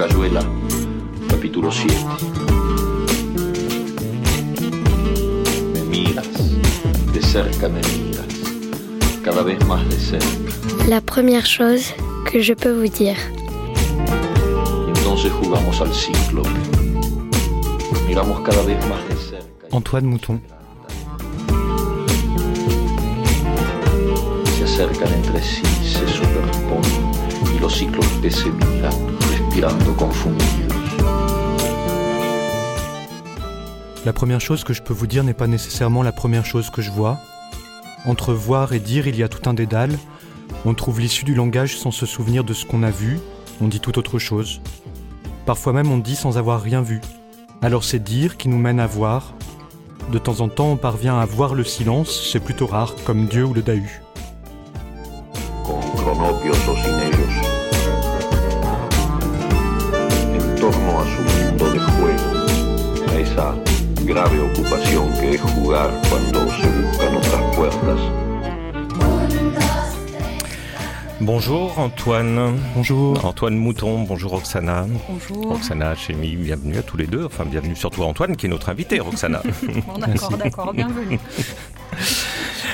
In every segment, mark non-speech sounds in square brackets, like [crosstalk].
Cayuela, capítulo 7. Me miras, de cerca me miras, cada vez más de cerca. La première chose que je peux vous dire. Y entonces jugamos al cíclope. Miramos cada vez más de cerca. Antoine Mouton. Se acercan entre sí, se superponen La première chose que je peux vous dire n'est pas nécessairement la première chose que je vois. Entre voir et dire, il y a tout un dédale. On trouve l'issue du langage sans se souvenir de ce qu'on a vu. On dit tout autre chose. Parfois même on dit sans avoir rien vu. Alors c'est dire qui nous mène à voir. De temps en temps on parvient à voir le silence, c'est plutôt rare, comme Dieu ou le Dahu. Grave ocupación que es jugar cuando se buscan otras puertas. Bonjour Antoine. Bonjour. Antoine Mouton, bonjour Roxana. Bonjour. Roxana Chemi, bienvenue à tous les deux. Enfin, bienvenue surtout à Antoine qui est notre invité, Roxana. [laughs] Bon, d'accord, d'accord, bienvenue. [laughs]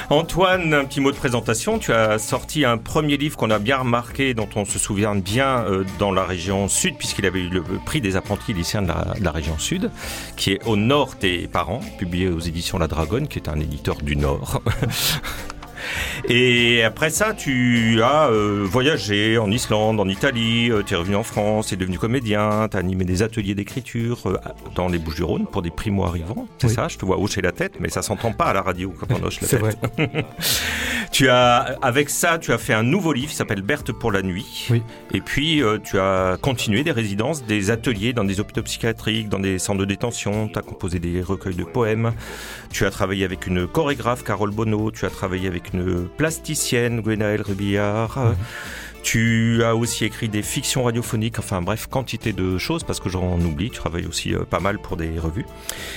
Antoine, un petit mot de présentation. Tu as sorti un premier livre qu'on a bien remarqué, dont on se souvient bien euh, dans la région sud, puisqu'il avait eu le prix des apprentis lycéens de la, de la région sud, qui est Au Nord tes parents, publié aux éditions La Dragonne, qui est un éditeur du Nord. [laughs] Et après ça, tu as euh, voyagé en Islande, en Italie, tu es revenu en France, tu es devenu comédien, tu as animé des ateliers d'écriture euh, dans les Bouches-du-Rhône pour des primo-arrivants. C'est Oui. ça, je te vois hocher la tête, mais ça s'entend pas à la radio quand on hoche la tête. [laughs] Tu as, avec ça, tu as fait un nouveau livre qui s'appelle Berthe pour la nuit. Oui. Et puis, euh, tu as continué des résidences, des ateliers dans des hôpitaux psychiatriques, dans des centres de détention. Tu as composé des recueils de poèmes. Tu as travaillé avec une chorégraphe, Carole Bonneau. Tu as travaillé avec une plasticienne, Gwenaëlle Rubillard. Euh, Tu as aussi écrit des fictions radiophoniques, enfin bref, quantité de choses, parce que j'en oublie, tu travailles aussi euh, pas mal pour des revues.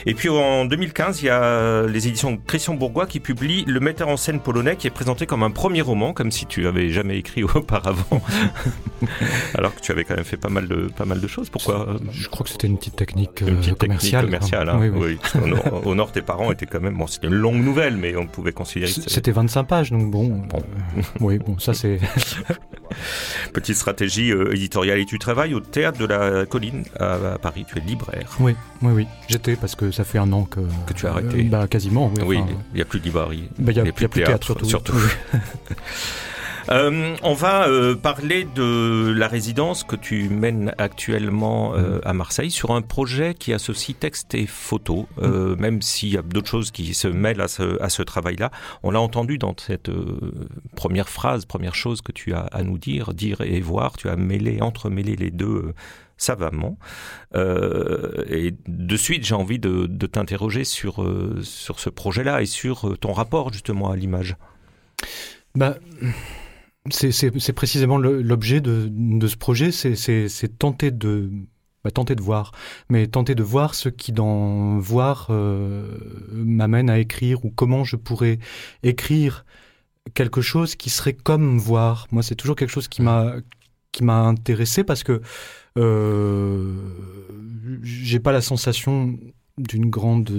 Et puis en 2015, il y a les éditions Christian Bourgois qui publient Le metteur en scène polonais, qui est présenté comme un premier roman, comme si tu avais jamais écrit [laughs] auparavant, [laughs] alors que tu avais quand même fait pas mal de, pas mal de choses. Pourquoi euh, Je crois que c'était une petite technique, une euh, petite commerciale. technique commerciale, hein. Oui, oui. oui. nord- au nord, tes parents étaient quand même. Bon, c'était une longue nouvelle, mais on pouvait considérer c'était C'était 25 pages, donc bon. Bon. euh, oui, bon, ça c'est. [laughs] petite stratégie euh, éditoriale. Et tu travailles au théâtre de la Colline à, Paris. Tu es libraire. Oui, oui, oui. J'étais parce que ça fait un an que. Que tu as arrêté. Euh, bah, quasiment, oui. Oui, enfin, il n'y a plus de librairie. bah, Il n'y a, il y a plus de plus de théâtre, théâtre, surtout. surtout. [laughs] Euh, on va euh, parler de la résidence que tu mènes actuellement euh, à Marseille sur un projet qui associe texte et photo, euh, même s'il y a d'autres choses qui se mêlent à ce, à ce travail-là. On l'a entendu dans cette première phrase, première chose que tu as à nous dire, dire et voir. Tu as mêlé, entremêlé les deux savamment. Euh, et de suite, j'ai envie de, de t'interroger sur, euh, sur ce projet-là et sur ton rapport justement à l'image. Bah, c'est- précisément l'objet de, ce projet, c'est tenter de bah, tenter de voir, mais tenter de voir ce qui dans voir euh, m'amène à écrire ou comment je pourrais écrire quelque chose qui serait comme voir. Moi, c'est toujours quelque chose qui m'a qui m'a intéressé parce que euh, j'ai pas la sensation d'une grande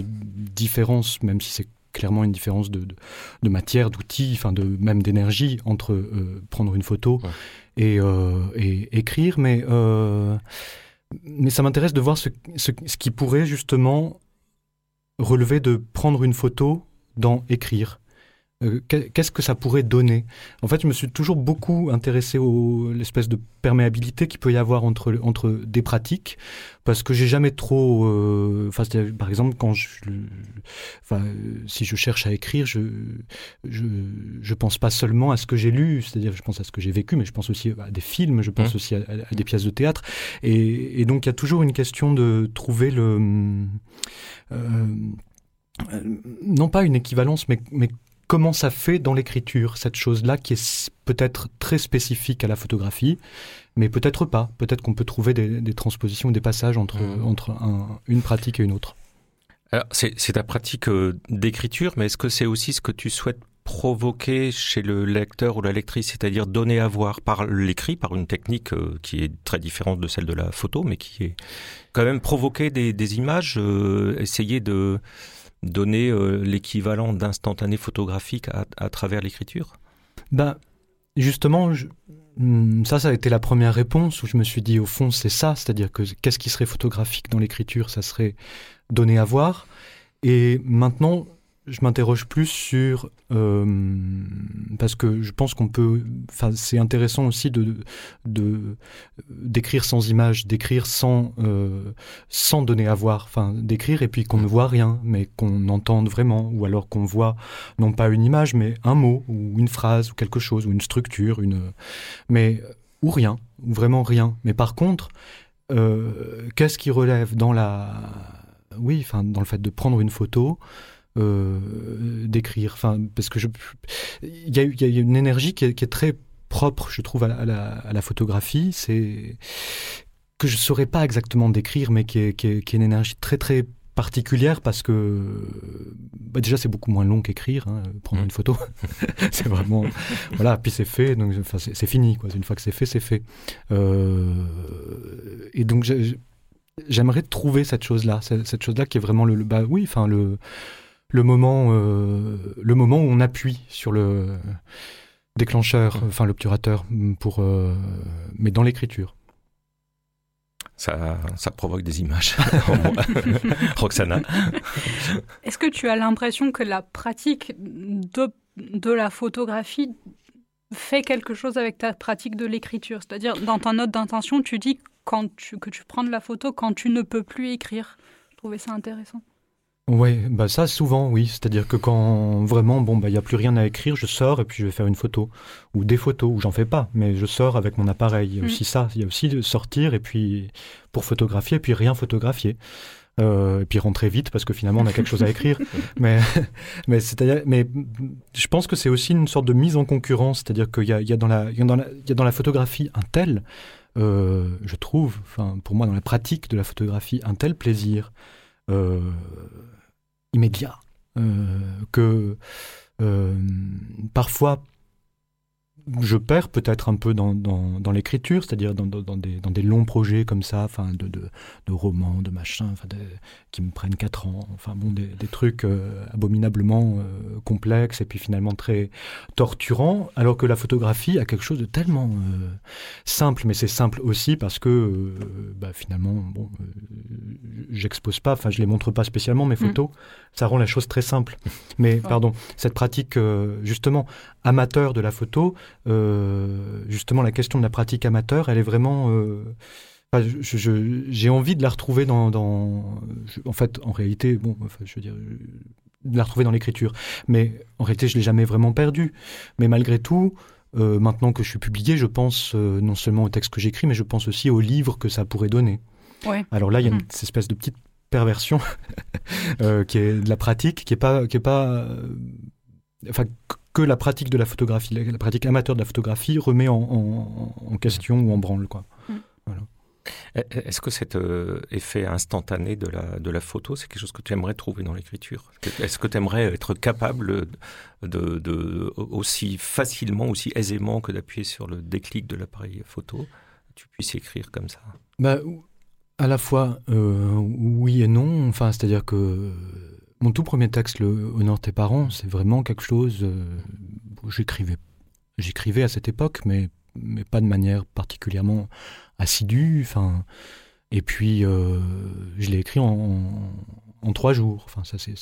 différence, même si c'est clairement une différence de, de, de matière, d'outils, enfin de même d'énergie entre euh, prendre une photo Ouais. et, euh, et écrire, mais euh, mais ça m'intéresse de voir ce, ce, ce qui pourrait justement relever de prendre une photo dans écrire. Euh, qu'est- Qu'est-ce que ça pourrait donner? En fait, je me suis toujours beaucoup intéressé à l'espèce de perméabilité qu'il peut y avoir entre, entre des pratiques, parce que j'ai jamais trop. euh, par exemple, quand je, enfin, si je cherche à écrire, je, je, je pense pas seulement à ce que j'ai lu, c'est-à-dire, je pense à ce que j'ai vécu, mais je pense aussi à des films, je pense Mmh. aussi à, à des pièces de théâtre, et, et donc il y a toujours une question de trouver le, euh, non pas une équivalence, mais, mais comment ça fait dans l'écriture, cette chose-là qui est peut-être très spécifique à la photographie, mais peut-être pas. Peut-être qu'on peut trouver des, des transpositions, des passages entre, Mhm. entre un- une pratique et une autre. Alors, c'est c'est ta pratique euh, d'écriture, mais est-ce que c'est aussi ce que tu souhaites provoquer chez le lecteur ou la lectrice, c'est-à-dire donner à voir par l'écrit, par une technique euh, qui est très différente de celle de la photo, mais qui est quand même provoquer des, images, euh, essayer de donner euh, l'équivalent d'instantané photographique à, travers l'écriture? Ben, justement, hmm, ça, ça a été la première réponse où je me suis dit, au fond, c'est ça, c'est-à-dire que qu'est-ce qui serait photographique dans l'écriture? Ça serait donner à voir. Et maintenant, je m'interroge plus sur euh, parce que je pense qu'on peut. C'est intéressant aussi de de d'écrire sans image, d'écrire sans euh, sans donner à voir. Enfin, d'écrire et puis qu'on ne voit rien, mais qu'on entende vraiment, ou alors qu'on voit non pas une image, mais un mot ou une phrase ou quelque chose ou une structure, une mais ou rien, ou vraiment rien. Mais par contre, euh, qu'est-ce qui relève dans la oui, enfin, dans le fait de prendre une photo, euh, d'écrire. Enfin, parce que je, il y, a, y a une énergie qui est, qui est, très propre, je trouve, à la, à la, photographie. C'est que je saurais pas exactement décrire, mais qui est, qui est, qui est une énergie très très particulière parce que bah déjà c'est beaucoup moins long qu'écrire hein, prendre mmh. une photo [laughs] c'est vraiment voilà puis c'est fait donc enfin, c'est fini quoi une fois que c'est fait c'est fait euh, et donc j'aimerais trouver cette chose là cette, chose là qui est vraiment le, le bah oui enfin le le moment, euh, le moment où on appuie sur le déclencheur, mmh. enfin l'obturateur, pour, euh, mais dans l'écriture. Ça, ça, provoque des images [laughs] [laughs] Roxana. Est-ce que tu as l'impression que la pratique de, de, la photographie fait quelque chose avec ta pratique de l'écriture? C'est-à-dire, dans ta note d'intention, tu dis quand tu, que tu prends de la photo quand tu ne peux plus écrire. Je trouvais ça intéressant. Oui, bah ça souvent oui, c'est-à-dire que quand vraiment bon bah il y a plus rien à écrire, je sors et puis je vais faire une photo ou des photos ou j'en fais pas, mais je sors avec mon appareil. Il y a mm. aussi ça, il y a aussi de sortir et puis pour photographier et puis rien photographier. Euh, et puis rentrer vite parce que finalement on a quelque chose à écrire. [laughs] mais [laughs] mais mais je pense que c'est aussi une sorte de mise en concurrence, c'est-à-dire qu'il y y y a dans la, il y a dans la photographie un tel, euh, je trouve, pour moi dans la pratique de la photographie un tel plaisir. Euh, immédiat, euh, que euh, parfois je perds peut-être un peu dans, dans, dans l'écriture, c'est-à-dire dans, dans, des, dans, des, longs projets comme ça, enfin de, de, de, romans, de machins, enfin qui me prennent quatre ans, enfin bon, des, des trucs euh, abominablement euh, complexes et puis finalement très torturants, alors que la photographie a quelque chose de tellement euh, simple, mais c'est simple aussi parce que bah, finalement, bon, j'expose pas, enfin je les montre pas spécialement mes mm. photos, ça rend la chose très simple. Mais pardon, cette pratique justement amateur de la photo, justement la question de la pratique amateur, elle est vraiment... Euh, j'ai envie de la retrouver dans, en fait, en réalité, bon, enfin, je veux dire, de la retrouver dans l'écriture. Mais en réalité, je l'ai jamais vraiment perdue. Mais malgré tout, euh, maintenant que je suis publié, je pense non seulement au texte que j'écris, mais je pense aussi au livre que ça pourrait donner. Ouais. Alors là, il y a une mm. espèce de petite perversion [laughs] qui est de la pratique, qui est pas, qui est pas, enfin, que la pratique de la photographie, la, pratique amateur de la photographie remet en, question ou en branle. Quoi. Mm. Est-ce que cet euh, effet instantané de la, de la photo, c'est quelque chose que tu aimerais trouver dans l'écriture? Est-ce que tu aimerais être capable de, de, aussi facilement, aussi aisément que d'appuyer sur le déclic de l'appareil photo, tu puisses écrire comme ça? Bah, À la fois euh, oui et non. Enfin, c'est-à-dire que mon tout premier texte, le Honore tes parents, c'est vraiment quelque chose. Euh, j'écrivais, j'écrivais à cette époque, mais pas de manière particulièrement assidue. Enfin, et puis euh, je l'ai écrit en, en trois jours. Enfin, ça, c'est,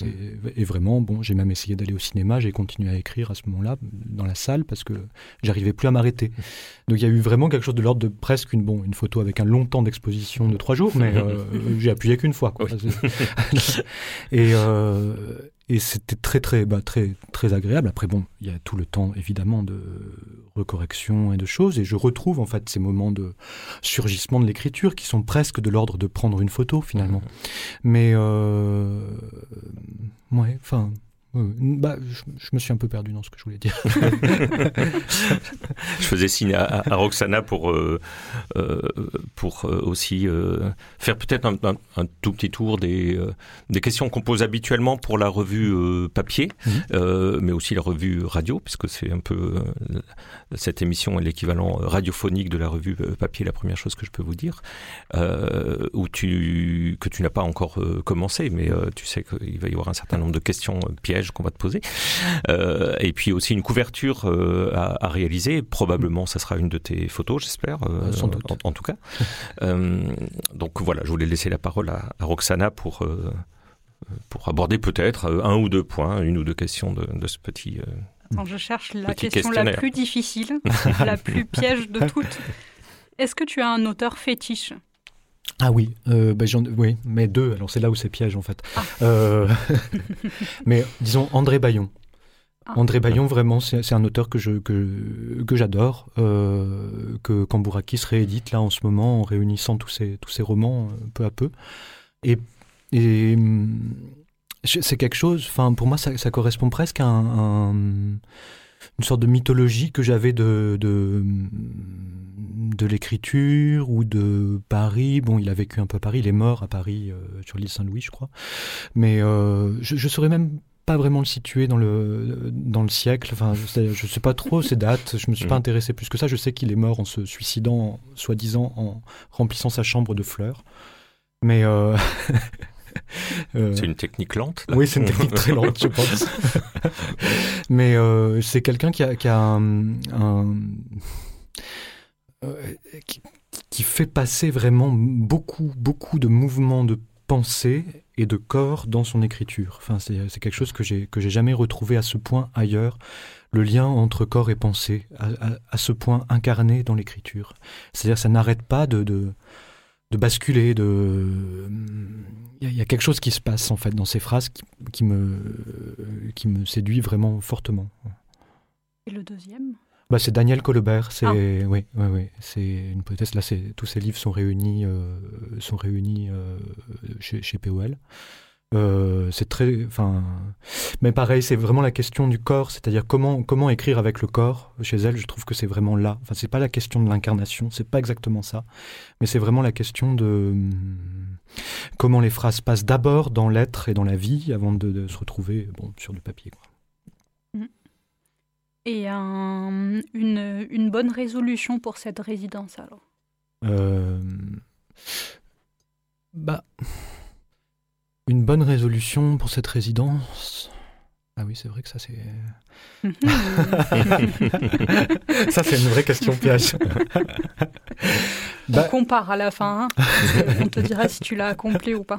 Et vraiment, bon, j'ai même essayé d'aller au cinéma, j'ai continué à écrire à ce moment-là, dans la salle, parce que j'arrivais plus à m'arrêter. Donc il y a eu vraiment quelque chose de l'ordre de presque une, bon, une photo avec un long temps d'exposition de trois jours, mais euh, j'ai appuyé qu'une fois. Quoi. [laughs] et, euh, et c'était très très bah, très très agréable. Après bon, il y a tout le temps évidemment de recorrection et de choses, et je retrouve en fait ces moments de surgissement de l'écriture qui sont presque de l'ordre de prendre une photo finalement. Mmh. Mais euh, ouais, enfin Bah, je, me suis un peu perdu dans ce que je voulais dire. [laughs] [laughs] je faisais signe à, Roxana pour, euh, euh, pour euh, aussi faire peut-être un, tout petit tour des, des questions qu'on pose habituellement pour la revue papier, mhm. mais aussi la revue radio, puisque c'est un peu cette émission est l'équivalent radiophonique de la revue papier, la première chose que je peux vous dire, où tu, que tu n'as pas encore commencé, mais tu sais qu'il va y avoir un certain nombre de questions pièges qu'on va te poser. Euh, et puis aussi une couverture euh, à, réaliser. Probablement, ça sera une de tes photos, j'espère. Euh, Sans doute. En, tout cas. [laughs] donc voilà, je voulais laisser la parole à, Roxana pour pour aborder peut-être un ou deux points, une ou deux questions de, ce petit. Attends, je cherche la question la plus difficile, [laughs] la plus piège de toutes. [laughs] Est-ce que tu as un auteur fétiche? Ah oui, euh, bah, oui, mais deux. Alors c'est là où c'est piège en fait. Ah. Euh, [laughs] mais disons André Bayon. Ah. André Bayon, vraiment, c'est un auteur que je que, que j'adore, euh, que Cambourakis réédite là en ce moment en réunissant tous ses tous ses romans euh, peu à peu. Et, et c'est quelque chose. Enfin, pour moi, ça, ça correspond presque à un, une sorte de mythologie que j'avais de, de de l'écriture ou de Paris. Bon, il a vécu un peu à Paris, il est mort à Paris, euh, sur l'île Saint-Louis, je crois. Mais euh, je ne saurais même pas vraiment le situer dans le, dans le siècle. Enfin, je ne sais pas trop ses dates. Je me suis pas mm. intéressé plus que ça. Je sais qu'il est mort en se suicidant, soi-disant, en remplissant sa chambre de fleurs. Mais euh, [laughs] c'est une technique lente. Oui, c'est une technique très lente, je [laughs] pense. Mais c'est quelqu'un qui a, qui a un, euh, qui, fait passer vraiment beaucoup, beaucoup de mouvements de pensée et de corps dans son écriture. Enfin, c'est quelque chose que j'ai que j'ai jamais retrouvé à ce point ailleurs. Le lien entre corps et pensée, à, ce point incarné dans l'écriture. C'est-à-dire, ça n'arrête pas de, de, basculer. De, il y, a quelque chose qui se passe en fait dans ces phrases qui, qui me qui me séduit vraiment fortement. Et le deuxième? Bah, c'est Daniel Colbert. C'est ah. oui, oui, oui. C'est une poétesse. Là, c'est tous ces livres sont réunis, euh, sont réunis euh, chez, chez, POL. Euh, c'est très, enfin, mais pareil, c'est vraiment la question du corps, c'est-à-dire comment comment écrire avec le corps. Chez elle, je trouve que c'est vraiment là. Enfin, c'est pas la question de l'incarnation, c'est pas exactement ça, mais c'est vraiment la question de comment les phrases passent d'abord dans l'être et dans la vie avant de, de se retrouver bon, sur du papier. Quoi. Et une, une, bonne résolution pour cette résidence alors? Euh, Bah, une bonne résolution pour cette résidence. Ah oui, c'est vrai que ça c'est. [laughs] ça c'est une vraie question piège. [laughs] On bah compare à la fin. Hein. On te dira si tu l'as accompli ou pas.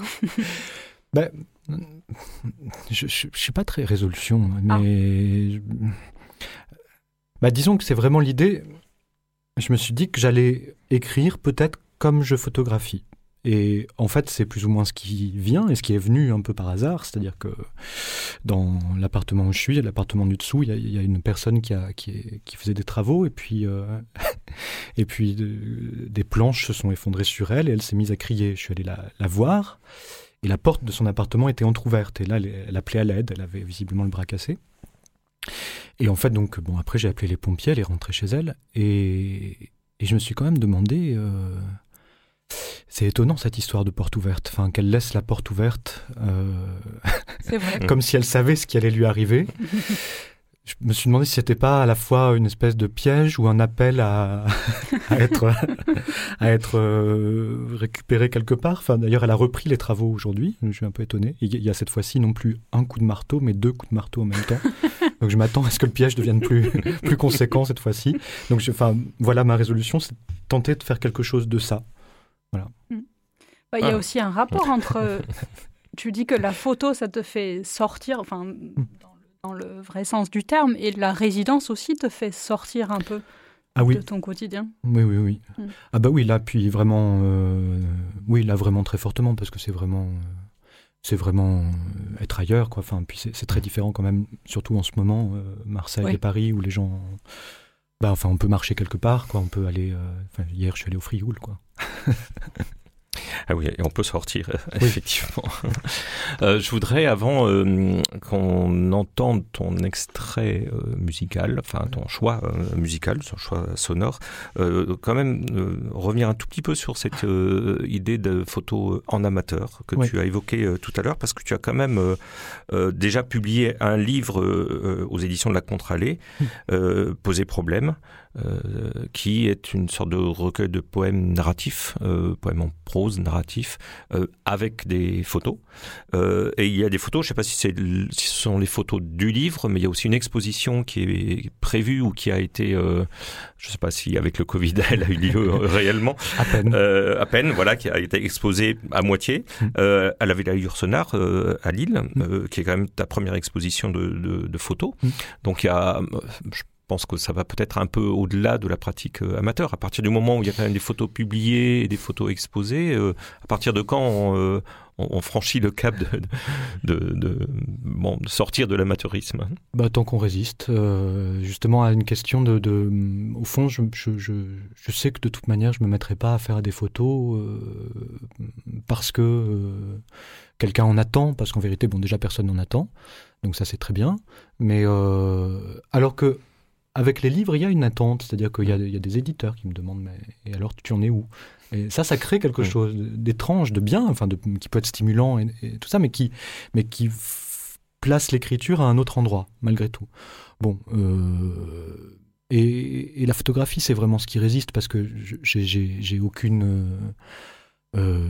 [laughs] bah, je, je, suis pas très résolution, mais. Ah. Bah, disons que c'est vraiment l'idée. Je me suis dit que j'allais écrire peut-être comme je photographie. Et en fait, c'est plus ou moins ce qui vient et ce qui est venu un peu par hasard. C'est-à-dire que dans l'appartement où je suis, l'appartement du dessous, il y, a une personne qui, faisait des travaux et puis, euh, [laughs] et puis des planches se sont effondrées sur elle et elle s'est mise à crier. Je suis allé la, voir et la porte de son appartement était entr'ouverte. Et là, elle, appelait à l'aide. Elle avait visiblement le bras cassé. Et en fait, donc, bon, après, j'ai appelé les pompiers, elle est rentrée chez elle, et, et je me suis quand même demandé. Euh, c'est étonnant cette histoire de porte ouverte, enfin qu'elle laisse la porte ouverte, euh, vrai. comme si elle savait ce qui allait lui arriver. je me suis demandé si c'était pas à la fois une espèce de piège ou un appel à, être, à être euh, récupéré quelque part. Enfin, d'ailleurs, elle a repris les travaux aujourd'hui. Je suis un peu étonné. Il y a cette fois-ci non plus un coup de marteau, mais deux coups de marteau en même temps. Donc je m'attends à ce que le piège devienne plus, plus conséquent cette fois-ci. Donc enfin, voilà ma résolution, c'est tenter de faire quelque chose de ça. Voilà. Mm. Bah, il y a ah. aussi un rapport [laughs] entre. tu dis que la photo, ça te fait sortir, enfin, mm dans le vrai sens du terme, et la résidence aussi te fait sortir un peu ah de ton quotidien. Oui, oui, oui. Hmm. Ah bah oui, là, puis vraiment, euh, oui, là vraiment très fortement, parce que c'est vraiment, euh, c'est vraiment euh, être ailleurs, quoi. Enfin, puis c'est très différent quand même, surtout en ce moment, Marseille et Paris, où les gens, bah, enfin, on peut marcher quelque part, quoi. On peut aller, hier, je suis allé au Frioul, quoi. [laughs] Ah oui, et on peut sortir, effectivement. [laughs] euh, je voudrais, avant euh, qu'on entende ton extrait euh, musical, enfin ton choix euh, musical, ton choix sonore, euh, quand même revenir un tout petit peu sur cette idée de photo en amateur que Oui. tu as évoqué tout à l'heure, parce que tu as quand même déjà publié un livre aux éditions de la Contre-Allée, euh, Poser problème, euh, qui est une sorte de recueil de poèmes narratifs, euh, poèmes en prose narratif, euh, avec des photos. Et il y a des photos, je ne sais pas si, c'est, si ce sont les photos du livre, mais il y a aussi une exposition qui est prévue ou qui a été, je ne sais pas si avec le Covid [laughs] elle a eu lieu réellement, À peine. à peine, voilà, qui a été exposée à moitié Mm. euh, à la Villa Ursenard à Lille, euh, qui est quand même ta première exposition de, de, de photos. Mm. Donc il y a, je pense que ça va peut-être un peu au-delà de la pratique euh, amateur. À partir du moment où il y a quand même des photos publiées et des photos exposées, euh, à partir de quand on, euh, franchit le cap de, de, sortir de l'amateurisme? Bah, tant qu'on résiste, justement à une question de, au fond, je, je, je, je sais que de toute manière, je me mettrai pas à faire des photos parce que quelqu'un en attend, parce qu'en vérité, bon, déjà personne n'en attend, donc ça c'est très bien. Mais alors que avec les livres, il y a une attente, c'est-à-dire qu'il y, a- il y a des éditeurs qui me demandent, mais et alors tu en es où? Et ça, ça crée quelque chose d'étrange, de bien, enfin, de, qui peut être stimulant et, et tout ça, mais qui, mais qui place l'écriture à un autre endroit, malgré tout. Bon, euh, et, et la photographie, c'est vraiment ce qui résiste parce que j'ai aucune euh, euh,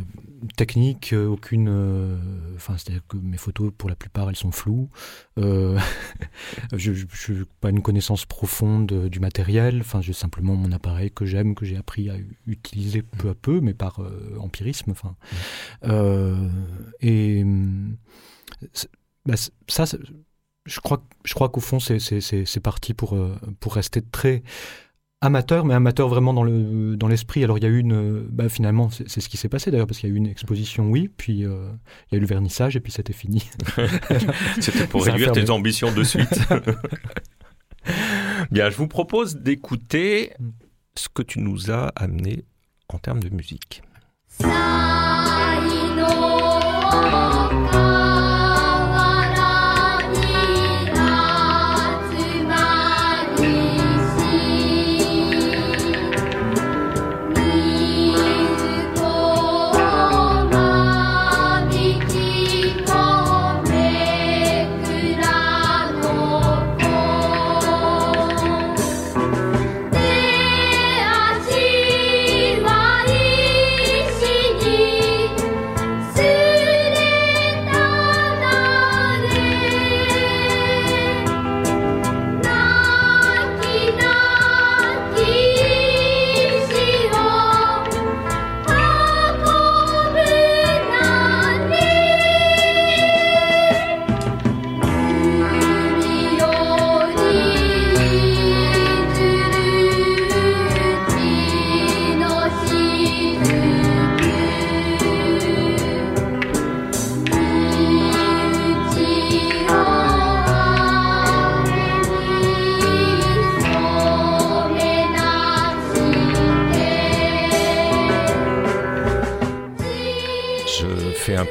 technique, euh, aucune. euh, Enfin, c'est-à-dire que mes photos, pour la plupart, elles sont floues. Euh, [laughs] je n'ai pas une connaissance profonde du matériel. Enfin, j'ai simplement mon appareil que j'aime, que j'ai appris à utiliser peu à peu, mais par empirisme. Enfin, Euh, et c'est- bah, ça, je crois, je crois qu'au fond, c'est- parti pour, pour rester très amateur, mais amateur vraiment dans le dans l'esprit. Alors il y a eu une, bah, finalement, c'est c'est ce qui s'est passé d'ailleurs, parce qu'il y a eu une exposition, oui, puis euh, il y a eu le vernissage et puis c'était fini. [laughs] C'était pour Ça réduire tes ambitions de suite. [laughs] Bien, je vous propose d'écouter ce que tu nous as amené en termes de musique.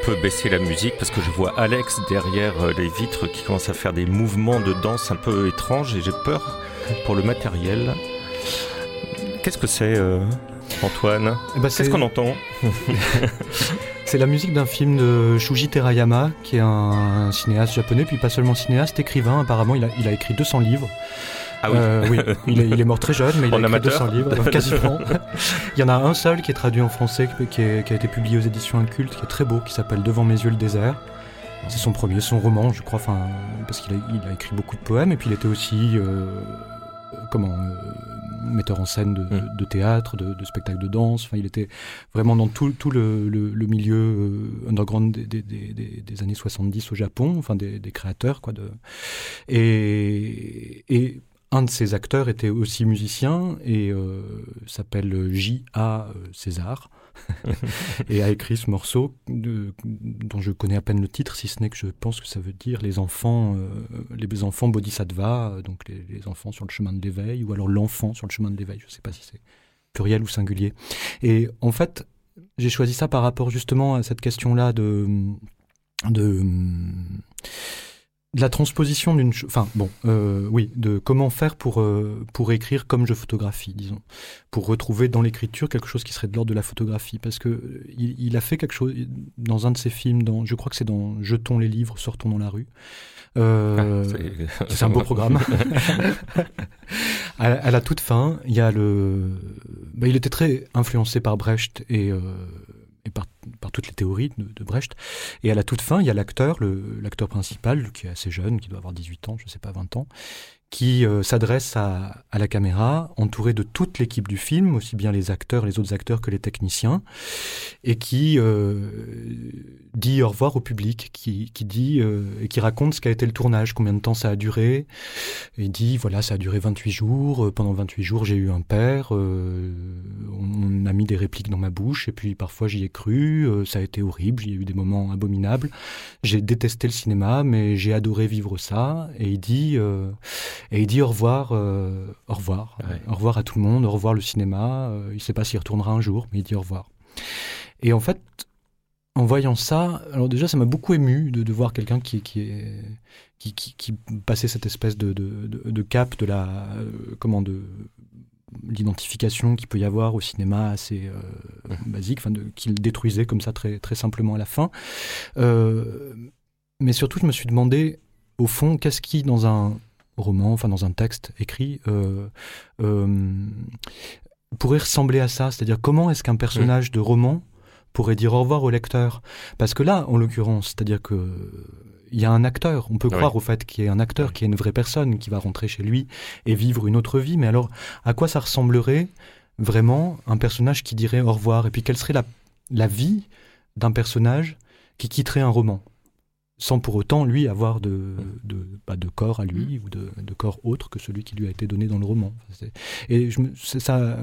Peu baisser la musique parce que je vois Alex derrière euh, les vitres qui commence à faire des mouvements de danse un peu étranges et j'ai peur pour le matériel. Qu'est-ce que c'est, euh, Antoine? Eh ben, Qu'est-ce qu'on entend? [laughs] C'est la musique d'un film de Shuji Terayama, qui est un cinéaste japonais, puis pas seulement cinéaste, écrivain. Apparemment, il a, il a écrit 200 livres. Ah oui. Euh, oui, [laughs] il est, il est mort très jeune, mais il En a écrit amateur 200 livres, [laughs] quasiment. il y en a un seul qui est traduit en français, qui, est- qui a été publié aux éditions Incultes, qui est très beau, qui s'appelle Devant mes yeux le désert. C'est son premier, son roman, je crois, enfin, parce qu'il a, il a écrit beaucoup de poèmes, et puis il était aussi, euh, comment, euh, metteur en scène de, Mm. de théâtre, de, de spectacle de danse. Enfin, il était vraiment dans tout, tout le, le- le milieu euh, underground des, des- des- des- des années 70 au Japon, enfin des, des créateurs, quoi. De... Et, et un de ses acteurs était aussi musicien et euh, s'appelle J.A. César [laughs] et a écrit ce morceau de- dont je connais à peine le titre, si ce n'est que je pense que ça veut dire les enfants, euh, les enfants bodhisattva, euh, donc les, les enfants sur le chemin de l'éveil, ou alors l'enfant sur le chemin de l'éveil. Je ne sais pas si c'est pluriel ou singulier. Et en fait, j'ai choisi ça par rapport justement à cette question-là de de de la transposition d'une, enfin bon, euh, oui, de comment faire pour euh, pour écrire comme je photographie, disons, pour retrouver dans l'écriture quelque chose qui serait de l'ordre de la photographie, parce que euh, il, il a fait quelque chose dans un de ses films, dans, je crois que c'est dans Jetons les livres, sortons dans la rue. Euh, Ah, c'est un beau programme. [laughs] à, à la toute fin, il y a le. bah, il était très influencé par Brecht et, euh, et par, toutes les théories de, de Brecht. Et à la toute fin, il y a l'acteur, l'acteur principal, qui est assez jeune, qui doit avoir 18 ans, je sais pas, 20 ans, qui euh, s'adresse à, à la caméra, entouré de toute l'équipe du film, aussi bien les acteurs, les autres acteurs que les techniciens, et qui euh, dit au revoir au public, qui, qui dit euh, et qui raconte ce qu'a été le tournage, combien de temps ça a duré. Et dit voilà, ça a duré 28 jours. euh, Pendant 28 jours, j'ai eu un père. euh, on a mis des répliques dans ma bouche, et puis parfois j'y ai cru. euh, ça a été horrible. A eu des moments abominables. J'ai détesté le cinéma, mais j'ai adoré vivre ça. Et il dit et il dit au revoir, euh, au revoir, Ouais. au revoir à tout le monde, au revoir le cinéma. euh, il sait pas s'il retournera un jour, mais il dit au revoir. Et en fait, en voyant ça, alors déjà, ça m'a beaucoup ému de, de voir quelqu'un qui, qui, est, qui, qui, qui passait cette espèce de, de, de, cap de la, euh, comment, de l'identification qu'il peut y avoir au cinéma assez euh, basique, enfin, qu'il détruisait comme ça très, très simplement à la fin. Euh, mais surtout, je me suis demandé, au fond, qu'est-ce qui, dans un roman, enfin dans un texte écrit, euh, euh, pourrait ressembler à ça. C'est-à-dire, comment est-ce qu'un personnage de roman pourrait dire au revoir au lecteur? Parce que là, en l'occurrence, c'est-à-dire que il y a un acteur. On peut croire au fait qu'il y ait un acteur, qui est une vraie personne, qui va rentrer chez lui et vivre une autre vie. Mais alors, à quoi ça ressemblerait vraiment un personnage qui dirait au revoir? Et puis, quelle serait la, la vie d'un personnage qui quitterait un roman? Sans pour autant, lui, avoir de, de, bah, de corps à lui ou de, de corps autre que celui qui lui a été donné dans le roman. Et je ça,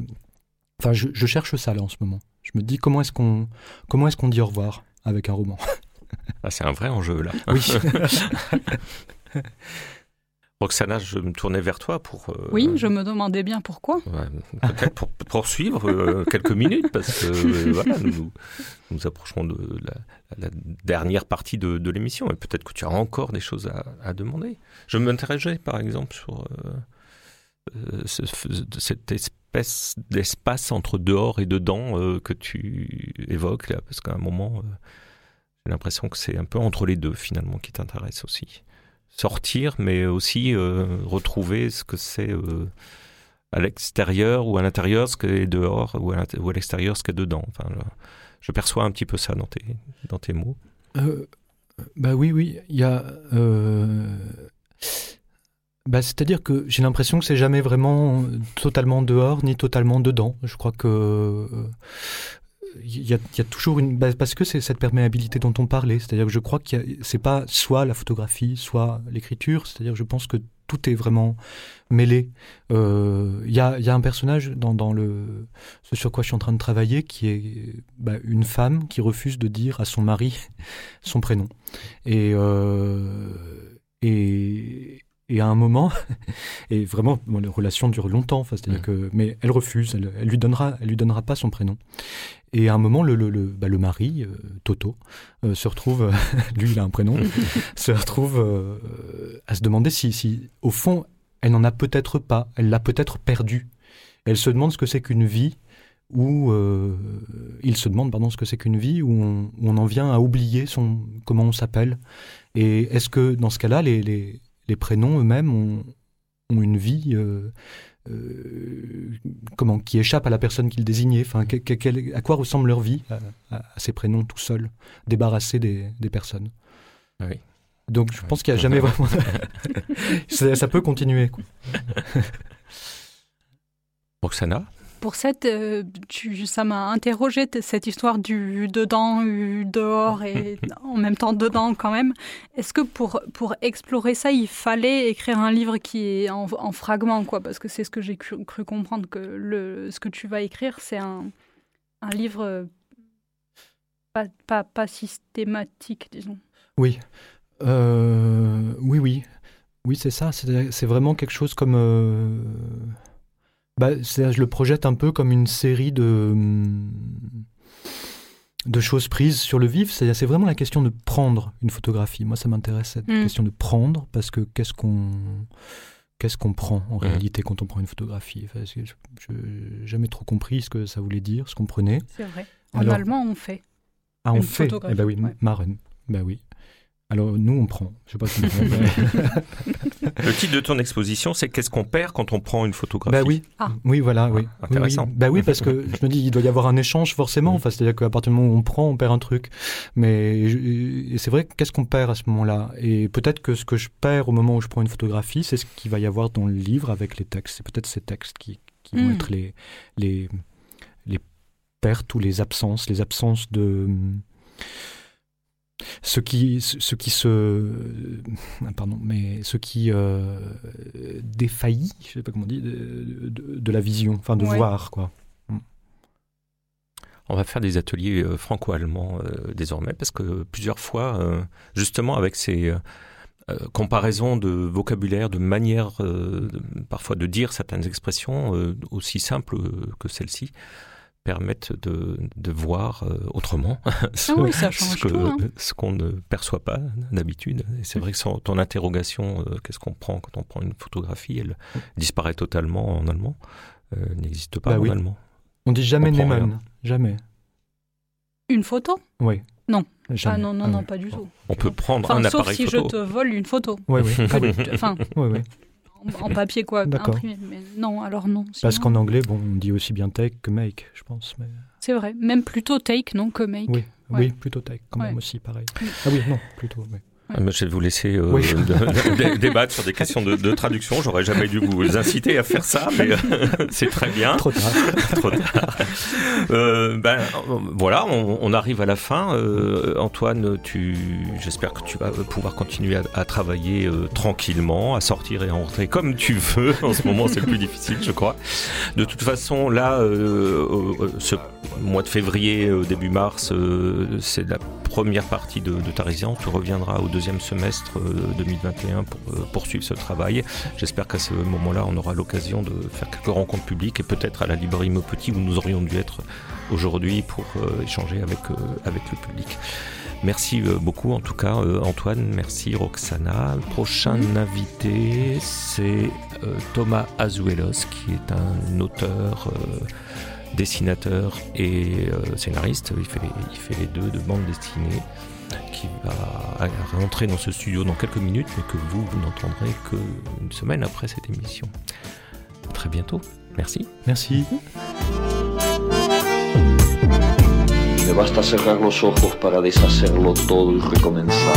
enfin, je, je cherche ça là en ce moment. Je me dis comment est-ce qu'on comment est-ce qu'on dit au revoir avec un roman? Ah, c'est un vrai enjeu là. Oui. [laughs] [laughs] Roxana, je me tournais vers toi pour. euh, Oui, je me demandais bien pourquoi. ouais, Peut-être pour [laughs] poursuivre euh, quelques minutes, parce que [laughs] euh, voilà, nous, nous approchons de la, la dernière partie de, de l'émission, et peut-être que tu as encore des choses à, à demander. Je m'interrogeais par exemple sur ce- ce- cette espèce d'espace entre dehors et dedans que tu évoques là, parce qu'à un moment, j'ai l'impression que c'est un peu entre les deux finalement qui t'intéresse aussi. Sortir, mais aussi euh, retrouver ce que c'est euh, à l'extérieur ou à l'intérieur, ce qu'est dehors, ou à, l'extérieur, ce qu'est dedans. Enfin, je, perçois un petit peu ça dans tes, dans tes mots. Euh, bah oui, oui, il y a. Bah, c'est-à-dire que j'ai l'impression que c'est jamais vraiment totalement dehors ni totalement dedans. Je crois que il y, a, toujours une parce que c'est cette perméabilité dont on parlait. C'est-à-dire que je crois que c'est pas soit la photographie, soit l'écriture. C'est-à-dire que je pense que tout est vraiment mêlé. Euh, Il y, a, y a un personnage dans, dans le ce sur quoi je suis en train de travailler qui est bah, une femme qui refuse de dire à son mari [laughs] son prénom. Et, euh, et, et à un moment, [laughs] et vraiment, bon, la relation dure longtemps, c'est-à-dire Mhm. que, mais elle refuse, elle, elle lui donnera, elle lui donnera pas son prénom. Et à un moment, le, le, le, bah, le mari, euh, Toto, euh, se retrouve, [laughs] lui il a un prénom, [laughs] se retrouve euh, à se demander si, si, au fond, elle n'en a peut-être pas, elle l'a peut-être perdu. Elle se demande ce que c'est qu'une vie où il se demande pardon ce que c'est qu'une vie où on, où on en vient à oublier son comment on s'appelle et est-ce que dans ce cas-là les, les, les prénoms eux-mêmes ont, ont une vie euh, euh, comment qui échappe à la personne qu'ils désignaient enfin que- que- quel- à quoi ressemble leur vie à, à- à ces prénoms tout seuls débarrassés des, des personnes Oui. donc je pense qu'il n'y a jamais vraiment [laughs] ça, ça peut continuer. Roxana? Pour cette, euh, tu- ça m'a interrogé cette histoire du dedans, du dehors et [laughs] en même temps dedans quand même. Est-ce que pour, pour explorer ça, il fallait écrire un livre qui est en, en fragments, quoi? Parce que c'est ce que j'ai cru, cru comprendre que le, ce que tu vas écrire, c'est un, un livre euh, pas, pas, pas systématique, disons. Oui, Euh, oui, oui, oui, c'est ça. C'est c'est vraiment quelque chose comme. euh, bah, je le projette un peu comme une série de. hum, de choses prises sur le vif. C'est c'est vraiment la question de prendre une photographie. Moi, ça m'intéresse cette Mm. question de prendre parce que qu'est-ce qu'on qu'est-ce qu'on prend en réalité quand on prend une photographie? Enfin, Je n'ai jamais trop compris ce que ça voulait dire, ce qu'on prenait. C'est vrai. En Alors- allemand, on fait. Ah, on Une fait Eh ben oui, ouais. Maren. Ben oui. Alors nous, on prend. Je sais pas si on prend, mais- [laughs] Le titre de ton exposition, c'est Qu'est-ce qu'on perd quand on prend une photographie Bah oui, Ah. oui voilà, oui. Ah, intéressant. Oui, oui. Bah oui, parce que je me dis, il doit y avoir un échange forcément. Enfin, c'est-à-dire qu'à partir du moment où on prend, on perd un truc. Mais c'est vrai, qu'est-ce qu'on perd à ce moment-là? Et peut-être que ce que je perds au moment où je prends une photographie, c'est ce qu'il va y avoir dans le livre avec les textes. C'est peut-être ces textes qui, qui vont Mhm. être les, les les pertes ou les absences, les absences de ce qui, ce ce qui se, ah, pardon, mais ce qui euh, défaillit, je sais pas comment on dit, de, de- de la vision, enfin de Ouais. voir quoi. On va faire des ateliers euh, franco-allemands euh, désormais parce que plusieurs fois, euh, justement avec ces euh, euh, comparaisons de vocabulaire, de manière euh, de- parfois de dire certaines expressions euh, aussi simples euh, que celles-ci permettent de, de voir euh, autrement [laughs] ce, Ah oui, ça ce que- tout. hein. ce qu'on ne perçoit pas d'habitude. Et c'est vrai que sans ton interrogation, euh, qu'est-ce qu'on prend quand on prend une photographie, elle disparaît totalement en allemand, euh, n'existe pas Bah en oui. allemand. On dit jamais Neyman, rien. jamais. Une photo? Oui. Non. Jamais. Ah non, non, non, ouais. pas du tout. On peut prendre Enfin, un sauf appareil si photo. je te vole une photo. Ah oui. Enfin, ouais. [laughs] en, papier quoi, D'accord. imprimé. Mais non, alors non. Parce qu'en anglais, bon, on dit aussi bien take que make, je pense. Mais... C'est vrai. Même plutôt take, non, que make. Oui, Ouais. oui, plutôt take, quand même aussi, pareil. Ah oui, non, plutôt. mais Je vais vous laisser euh, Oui. [laughs] débattre sur des questions de, de traduction. J'aurais jamais dû vous inciter à faire ça, mais euh, [laughs] c'est très bien. Trop tard. [laughs] Trop tard. Euh, ben, voilà, on, on arrive à la fin. Euh, Antoine, tu, j'espère que tu vas pouvoir continuer à, à travailler tranquillement, à sortir et à rentrer comme tu veux. En ce moment, c'est le plus difficile, je crois. De toute façon, là, ce mois de février, début mars, c'est la première partie de, de ta résidence. Tu reviendras au deuxième semestre euh, 2021 pour euh, poursuivre ce travail. J'espère qu'à ce moment-là, on aura l'occasion de faire quelques rencontres publiques et peut-être à la librairie Maupetit où nous aurions dû être aujourd'hui pour euh, échanger avec, euh, avec le public. Merci euh, beaucoup en tout cas euh, Antoine, merci Roxana. Le prochain invité c'est euh, Thomas Azuelos qui est un auteur, euh, dessinateur et euh, scénariste. Il fait, les, il fait les deux de bande dessinée qui va rentrer dans ce studio dans quelques minutes mais que vous, vous n'entendrez qu'une semaine après cette émission. À très bientôt. Merci. Merci. Me basta cerrar los ojos para deshacerlo todo y recomenzar.